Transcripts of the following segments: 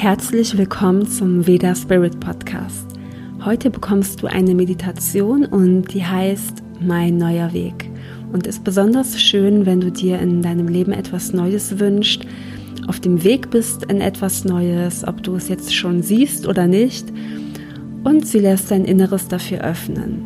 Herzlich willkommen zum Veda Spirit Podcast. Heute bekommst du eine Meditation und die heißt Mein neuer Weg und ist besonders schön, wenn du dir in deinem Leben etwas Neues wünschst, auf dem Weg bist in etwas Neues, ob du es jetzt schon siehst oder nicht und sie lässt dein Inneres dafür öffnen.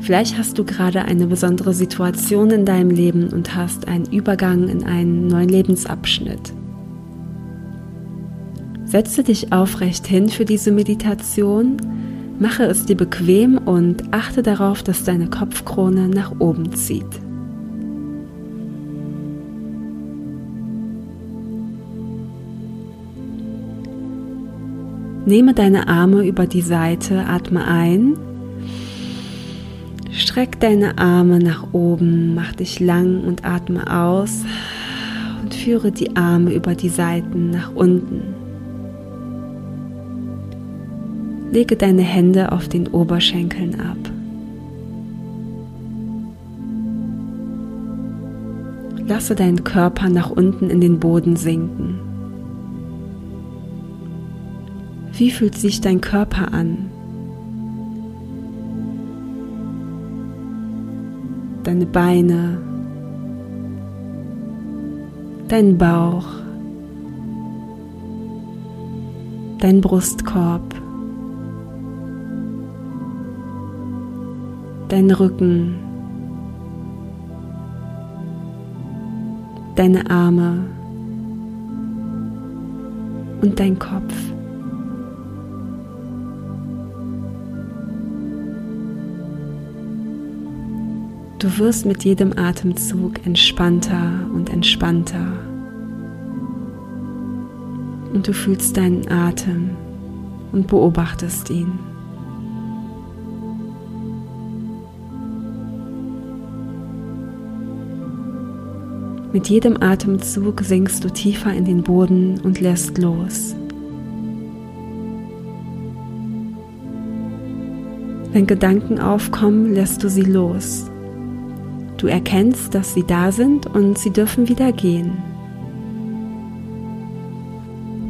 Vielleicht hast du gerade eine besondere Situation in deinem Leben und hast einen Übergang in einen neuen Lebensabschnitt. Setze dich aufrecht hin für diese Meditation, mache es dir bequem und achte darauf, dass deine Kopfkrone nach oben zieht. Nehme deine Arme über die Seite, atme ein Streck deine Arme nach oben, mach dich lang und atme aus und führe die Arme über die Seiten nach unten. Lege deine Hände auf den Oberschenkeln ab. Lasse deinen Körper nach unten in den Boden sinken. Wie fühlt sich dein Körper an? deine Beine, dein Bauch, dein Brustkorb, dein Rücken, deine Arme und dein Kopf. Du wirst mit jedem Atemzug entspannter und entspannter. Und du fühlst deinen Atem und beobachtest ihn. Mit jedem Atemzug sinkst du tiefer in den Boden und lässt los. Wenn Gedanken aufkommen, lässt du sie los. Du erkennst, dass sie da sind und sie dürfen wieder gehen.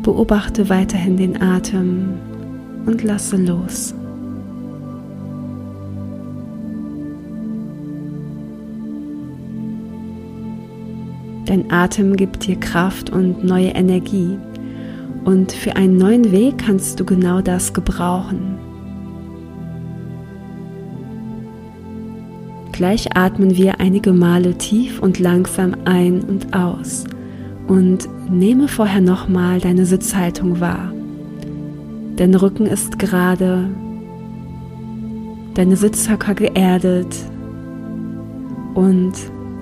Beobachte weiterhin den Atem und lasse los. Dein Atem gibt dir Kraft und neue Energie. Und für einen neuen Weg kannst du genau das gebrauchen. Gleich atmen wir einige Male tief und langsam ein und aus und nehme vorher nochmal deine Sitzhaltung wahr. Dein Rücken ist gerade, deine Sitzhöcker geerdet und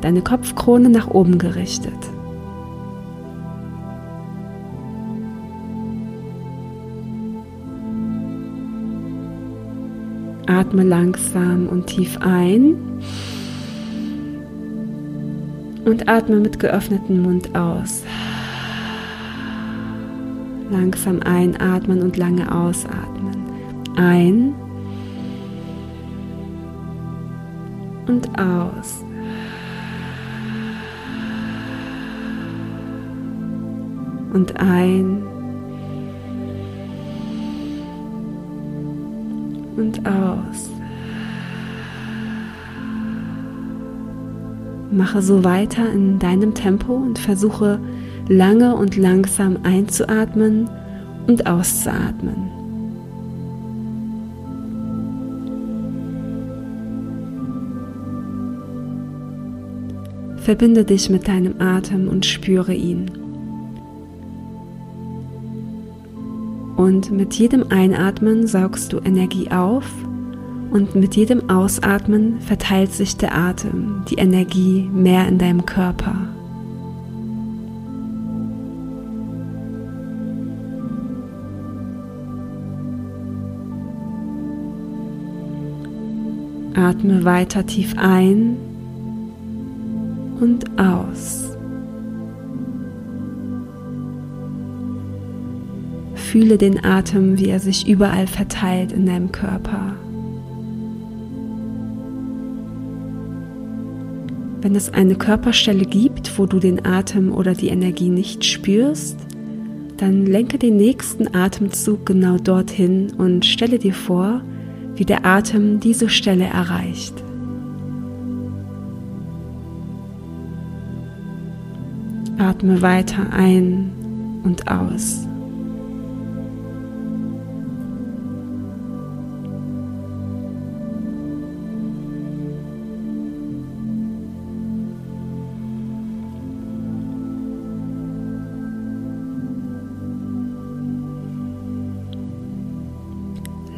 deine Kopfkrone nach oben gerichtet. Atme langsam und tief ein und atme mit geöffnetem Mund aus. Langsam einatmen und lange ausatmen. Ein und aus. Und ein und aus. Mache so weiter in deinem Tempo und versuche lange und langsam einzuatmen und auszuatmen. Verbinde dich mit deinem Atem und spüre ihn. Und mit jedem Einatmen saugst du Energie auf und mit jedem Ausatmen verteilt sich der Atem, die Energie mehr in deinem Körper. Atme weiter tief ein und aus. Fühle den Atem, wie er sich überall verteilt in deinem Körper. Wenn es eine Körperstelle gibt, wo du den Atem oder die Energie nicht spürst, dann lenke den nächsten Atemzug genau dorthin und stelle dir vor, wie der Atem diese Stelle erreicht. Atme weiter ein und aus.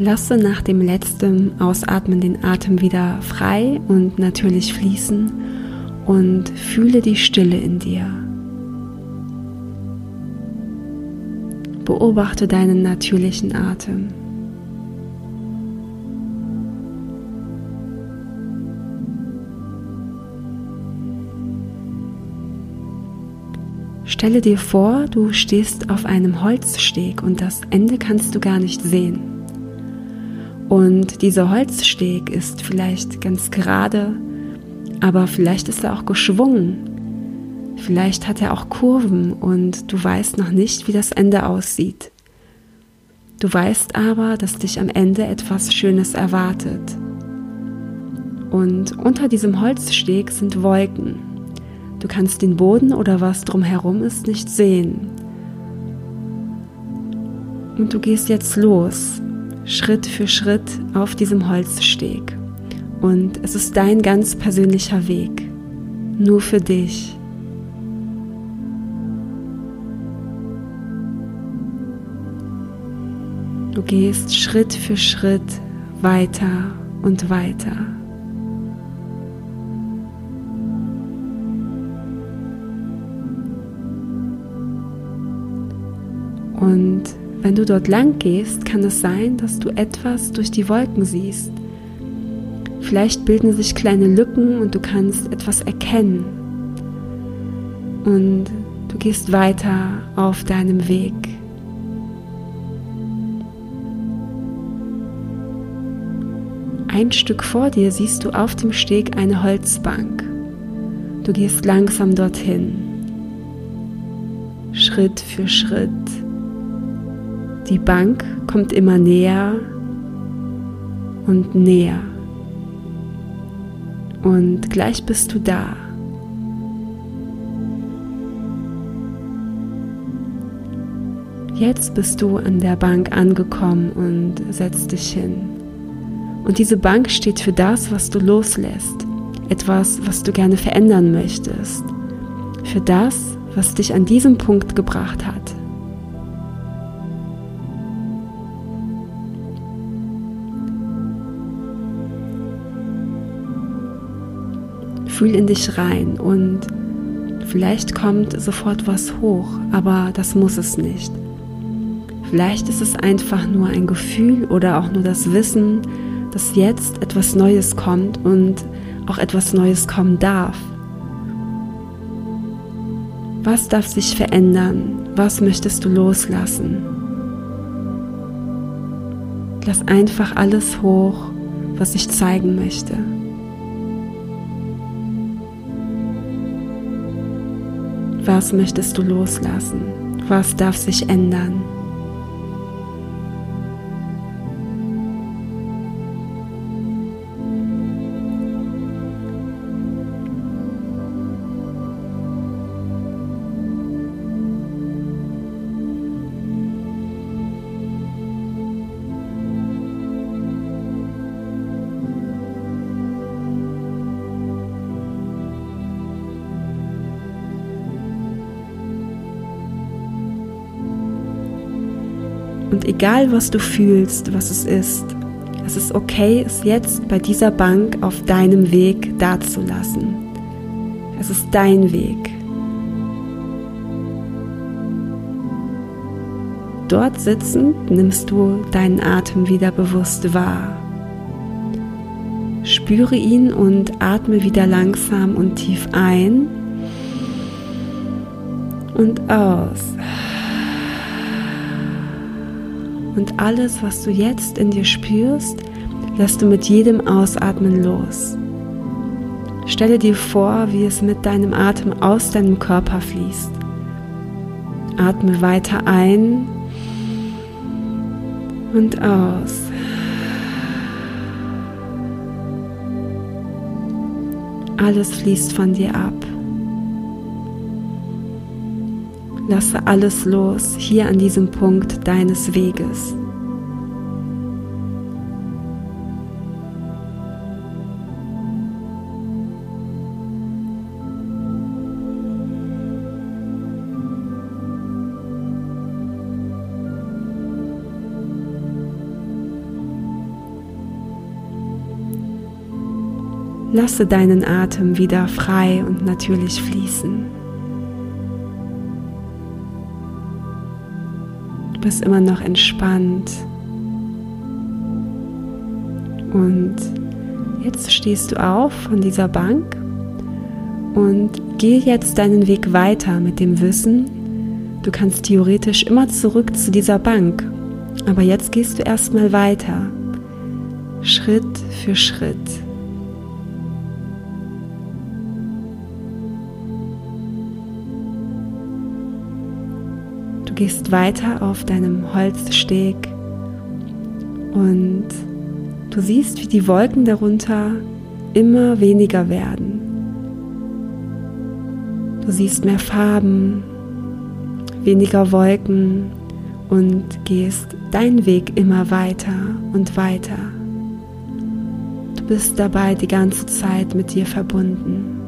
Lasse nach dem letzten Ausatmen den Atem wieder frei und natürlich fließen und fühle die Stille in dir. Beobachte deinen natürlichen Atem. Stelle dir vor, du stehst auf einem Holzsteg und das Ende kannst du gar nicht sehen. Und dieser Holzsteg ist vielleicht ganz gerade, aber vielleicht ist er auch geschwungen. Vielleicht hat er auch Kurven und du weißt noch nicht, wie das Ende aussieht. Du weißt aber, dass dich am Ende etwas Schönes erwartet. Und unter diesem Holzsteg sind Wolken. Du kannst den Boden oder was drumherum ist nicht sehen. Und du gehst jetzt los Schritt für Schritt auf diesem Holzsteg. Und es ist dein ganz persönlicher Weg, nur für dich. Du gehst Schritt für Schritt weiter und weiter. Wenn du dort lang gehst, kann es sein, dass du etwas durch die Wolken siehst. Vielleicht bilden sich kleine Lücken und du kannst etwas erkennen. Und du gehst weiter auf deinem Weg. Ein Stück vor dir siehst du auf dem Steg eine Holzbank. Du gehst langsam dorthin. Schritt für Schritt die Bank kommt immer näher und näher. Und gleich bist du da. Jetzt bist du an der Bank angekommen und setzt dich hin. Und diese Bank steht für das, was du loslässt, etwas, was du gerne verändern möchtest, für das, was dich an diesem Punkt gebracht hat. Fühl in dich rein und vielleicht kommt sofort was hoch, aber das muss es nicht. Vielleicht ist es einfach nur ein Gefühl oder auch nur das Wissen, dass jetzt etwas Neues kommt und auch etwas Neues kommen darf. Was darf sich verändern? Was möchtest du loslassen? Lass einfach alles hoch, was ich zeigen möchte. Was möchtest du loslassen? Was darf sich ändern? Und egal, was du fühlst, was es ist, es ist okay, es jetzt bei dieser Bank auf deinem Weg dazulassen. Es ist dein Weg. Dort sitzend nimmst du deinen Atem wieder bewusst wahr. Spüre ihn und atme wieder langsam und tief ein und aus. Und alles, was du jetzt in dir spürst, lässt du mit jedem Ausatmen los. Stelle dir vor, wie es mit deinem Atem aus deinem Körper fließt. Atme weiter ein und aus. Alles fließt von dir ab. Lasse alles los hier an diesem Punkt deines Weges. Lasse deinen Atem wieder frei und natürlich fließen. Bist immer noch entspannt. Und jetzt stehst du auf von dieser Bank und geh jetzt deinen Weg weiter mit dem Wissen, du kannst theoretisch immer zurück zu dieser Bank, aber jetzt gehst du erstmal weiter, Schritt für Schritt. Gehst weiter auf deinem Holzsteg und du siehst, wie die Wolken darunter immer weniger werden. Du siehst mehr Farben, weniger Wolken und gehst deinen Weg immer weiter und weiter. Du bist dabei die ganze Zeit mit dir verbunden.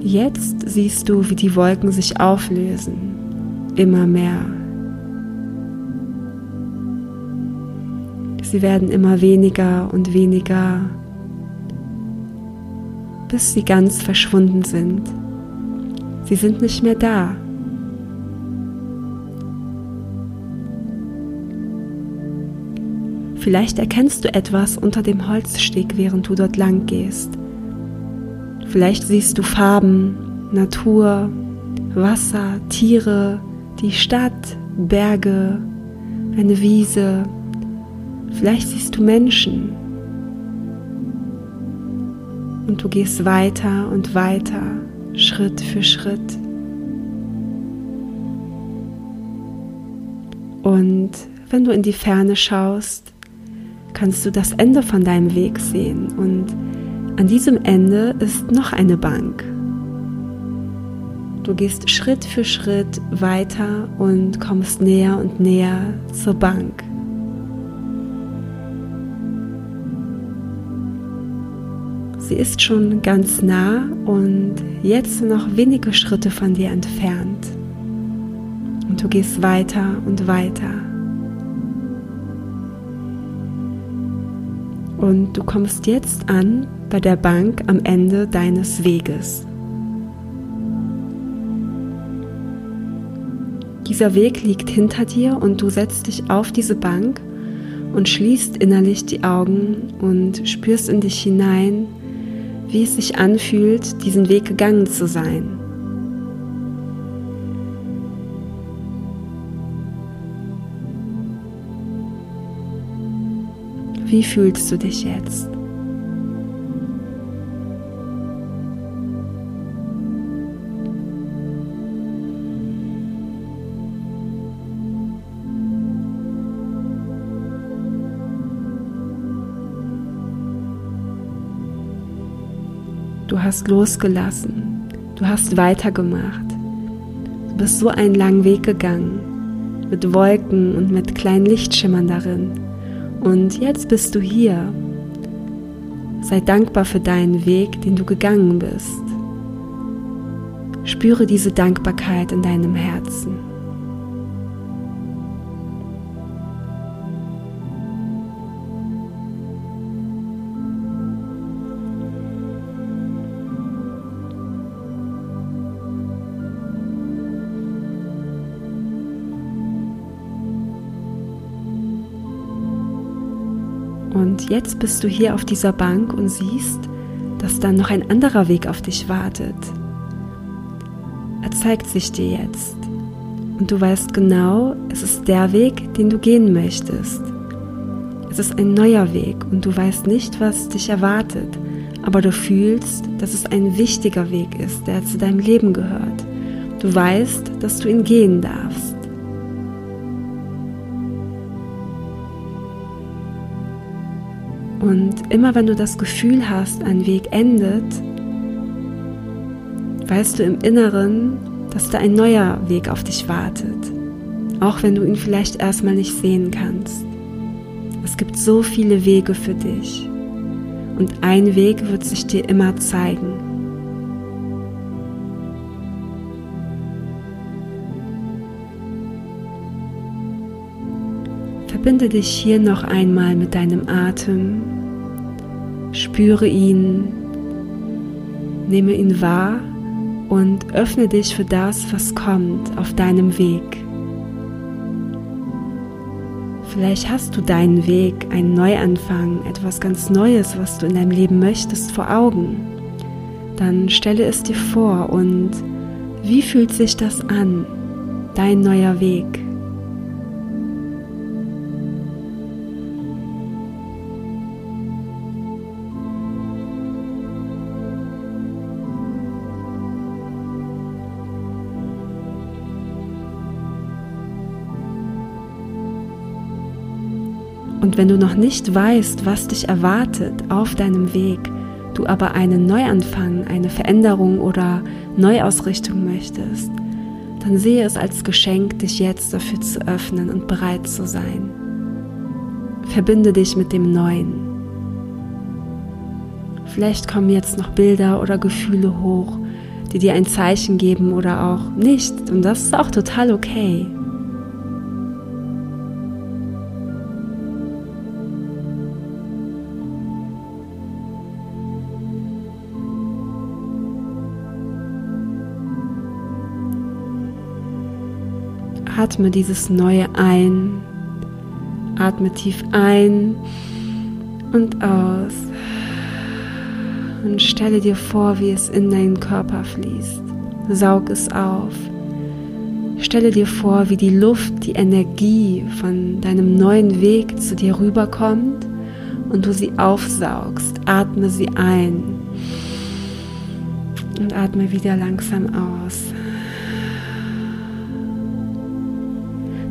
Jetzt siehst du, wie die Wolken sich auflösen, immer mehr. Sie werden immer weniger und weniger, bis sie ganz verschwunden sind. Sie sind nicht mehr da. Vielleicht erkennst du etwas unter dem Holzsteg, während du dort lang gehst. Vielleicht siehst du Farben, Natur, Wasser, Tiere, die Stadt, Berge, eine Wiese. Vielleicht siehst du Menschen. Und du gehst weiter und weiter, Schritt für Schritt. Und wenn du in die Ferne schaust, kannst du das Ende von deinem Weg sehen und an diesem Ende ist noch eine Bank. Du gehst Schritt für Schritt weiter und kommst näher und näher zur Bank. Sie ist schon ganz nah und jetzt noch wenige Schritte von dir entfernt. Und du gehst weiter und weiter. Und du kommst jetzt an bei der Bank am Ende deines Weges. Dieser Weg liegt hinter dir und du setzt dich auf diese Bank und schließt innerlich die Augen und spürst in dich hinein, wie es sich anfühlt, diesen Weg gegangen zu sein. Wie fühlst du dich jetzt? Du hast losgelassen. Du hast weitergemacht. Du bist so einen langen Weg gegangen. Mit Wolken und mit kleinen Lichtschimmern darin. Und jetzt bist du hier. Sei dankbar für deinen Weg, den du gegangen bist. Spüre diese Dankbarkeit in deinem Herzen. Und jetzt bist du hier auf dieser Bank und siehst, dass dann noch ein anderer Weg auf dich wartet. Er zeigt sich dir jetzt. Und du weißt genau, es ist der Weg, den du gehen möchtest. Es ist ein neuer Weg und du weißt nicht, was dich erwartet, aber du fühlst, dass es ein wichtiger Weg ist, der zu deinem Leben gehört. Du weißt, dass du ihn gehen darfst. Und immer wenn du das Gefühl hast, ein Weg endet, weißt du im Inneren, dass da ein neuer Weg auf dich wartet, auch wenn du ihn vielleicht erstmal nicht sehen kannst. Es gibt so viele Wege für dich und ein Weg wird sich dir immer zeigen. Verbinde dich hier noch einmal mit deinem Atem, spüre ihn, nehme ihn wahr und öffne dich für das, was kommt auf deinem Weg. Vielleicht hast du deinen Weg, einen Neuanfang, etwas ganz Neues, was du in deinem Leben möchtest, vor Augen. Dann stelle es dir vor und wie fühlt sich das an, dein neuer Weg? Und wenn du noch nicht weißt, was dich erwartet auf deinem Weg, du aber einen Neuanfang, eine Veränderung oder Neuausrichtung möchtest, dann sehe es als Geschenk, dich jetzt dafür zu öffnen und bereit zu sein. Verbinde dich mit dem Neuen. Vielleicht kommen jetzt noch Bilder oder Gefühle hoch, die dir ein Zeichen geben oder auch nicht. Und das ist auch total okay. Atme dieses Neue ein. Atme tief ein und aus. Und stelle dir vor, wie es in deinen Körper fließt. Saug es auf. Stelle dir vor, wie die Luft, die Energie von deinem neuen Weg zu dir rüberkommt und du sie aufsaugst. Atme sie ein und atme wieder langsam aus.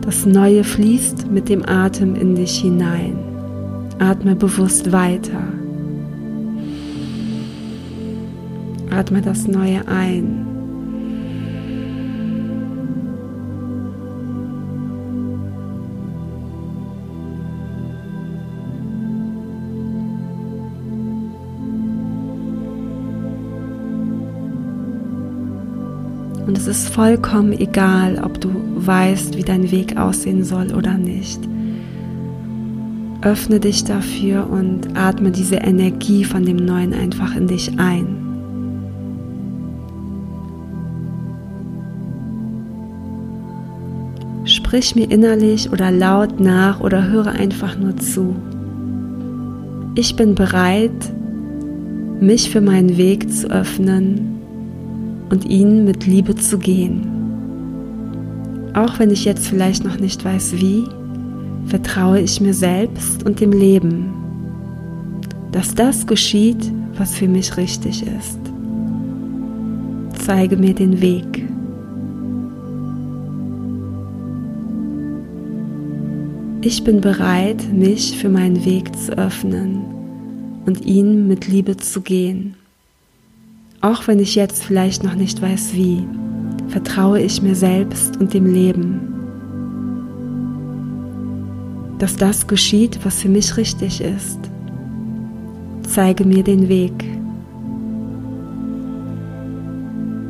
Das Neue fließt mit dem Atem in dich hinein. Atme bewusst weiter. Atme das Neue ein. Es ist vollkommen egal, ob du weißt, wie dein Weg aussehen soll oder nicht. Öffne dich dafür und atme diese Energie von dem Neuen einfach in dich ein. Sprich mir innerlich oder laut nach oder höre einfach nur zu. Ich bin bereit, mich für meinen Weg zu öffnen und ihn mit Liebe zu gehen. Auch wenn ich jetzt vielleicht noch nicht weiß wie, vertraue ich mir selbst und dem Leben, dass das geschieht, was für mich richtig ist. Zeige mir den Weg. Ich bin bereit, mich für meinen Weg zu öffnen und ihn mit Liebe zu gehen. Auch wenn ich jetzt vielleicht noch nicht weiß wie, vertraue ich mir selbst und dem Leben, dass das geschieht, was für mich richtig ist. Zeige mir den Weg.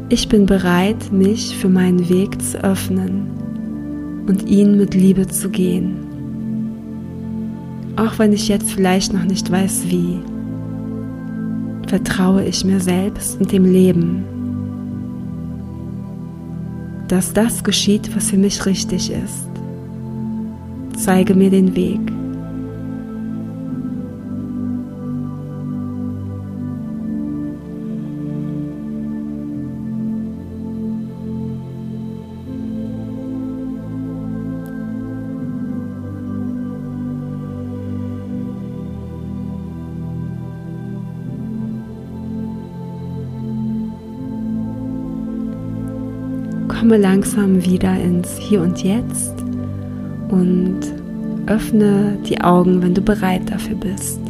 Ich bin bereit, mich für meinen Weg zu öffnen und ihn mit Liebe zu gehen. Auch wenn ich jetzt vielleicht noch nicht weiß wie vertraue ich mir selbst und dem Leben, dass das geschieht, was für mich richtig ist. Zeige mir den Weg. Komme langsam wieder ins Hier und Jetzt und öffne die Augen, wenn du bereit dafür bist.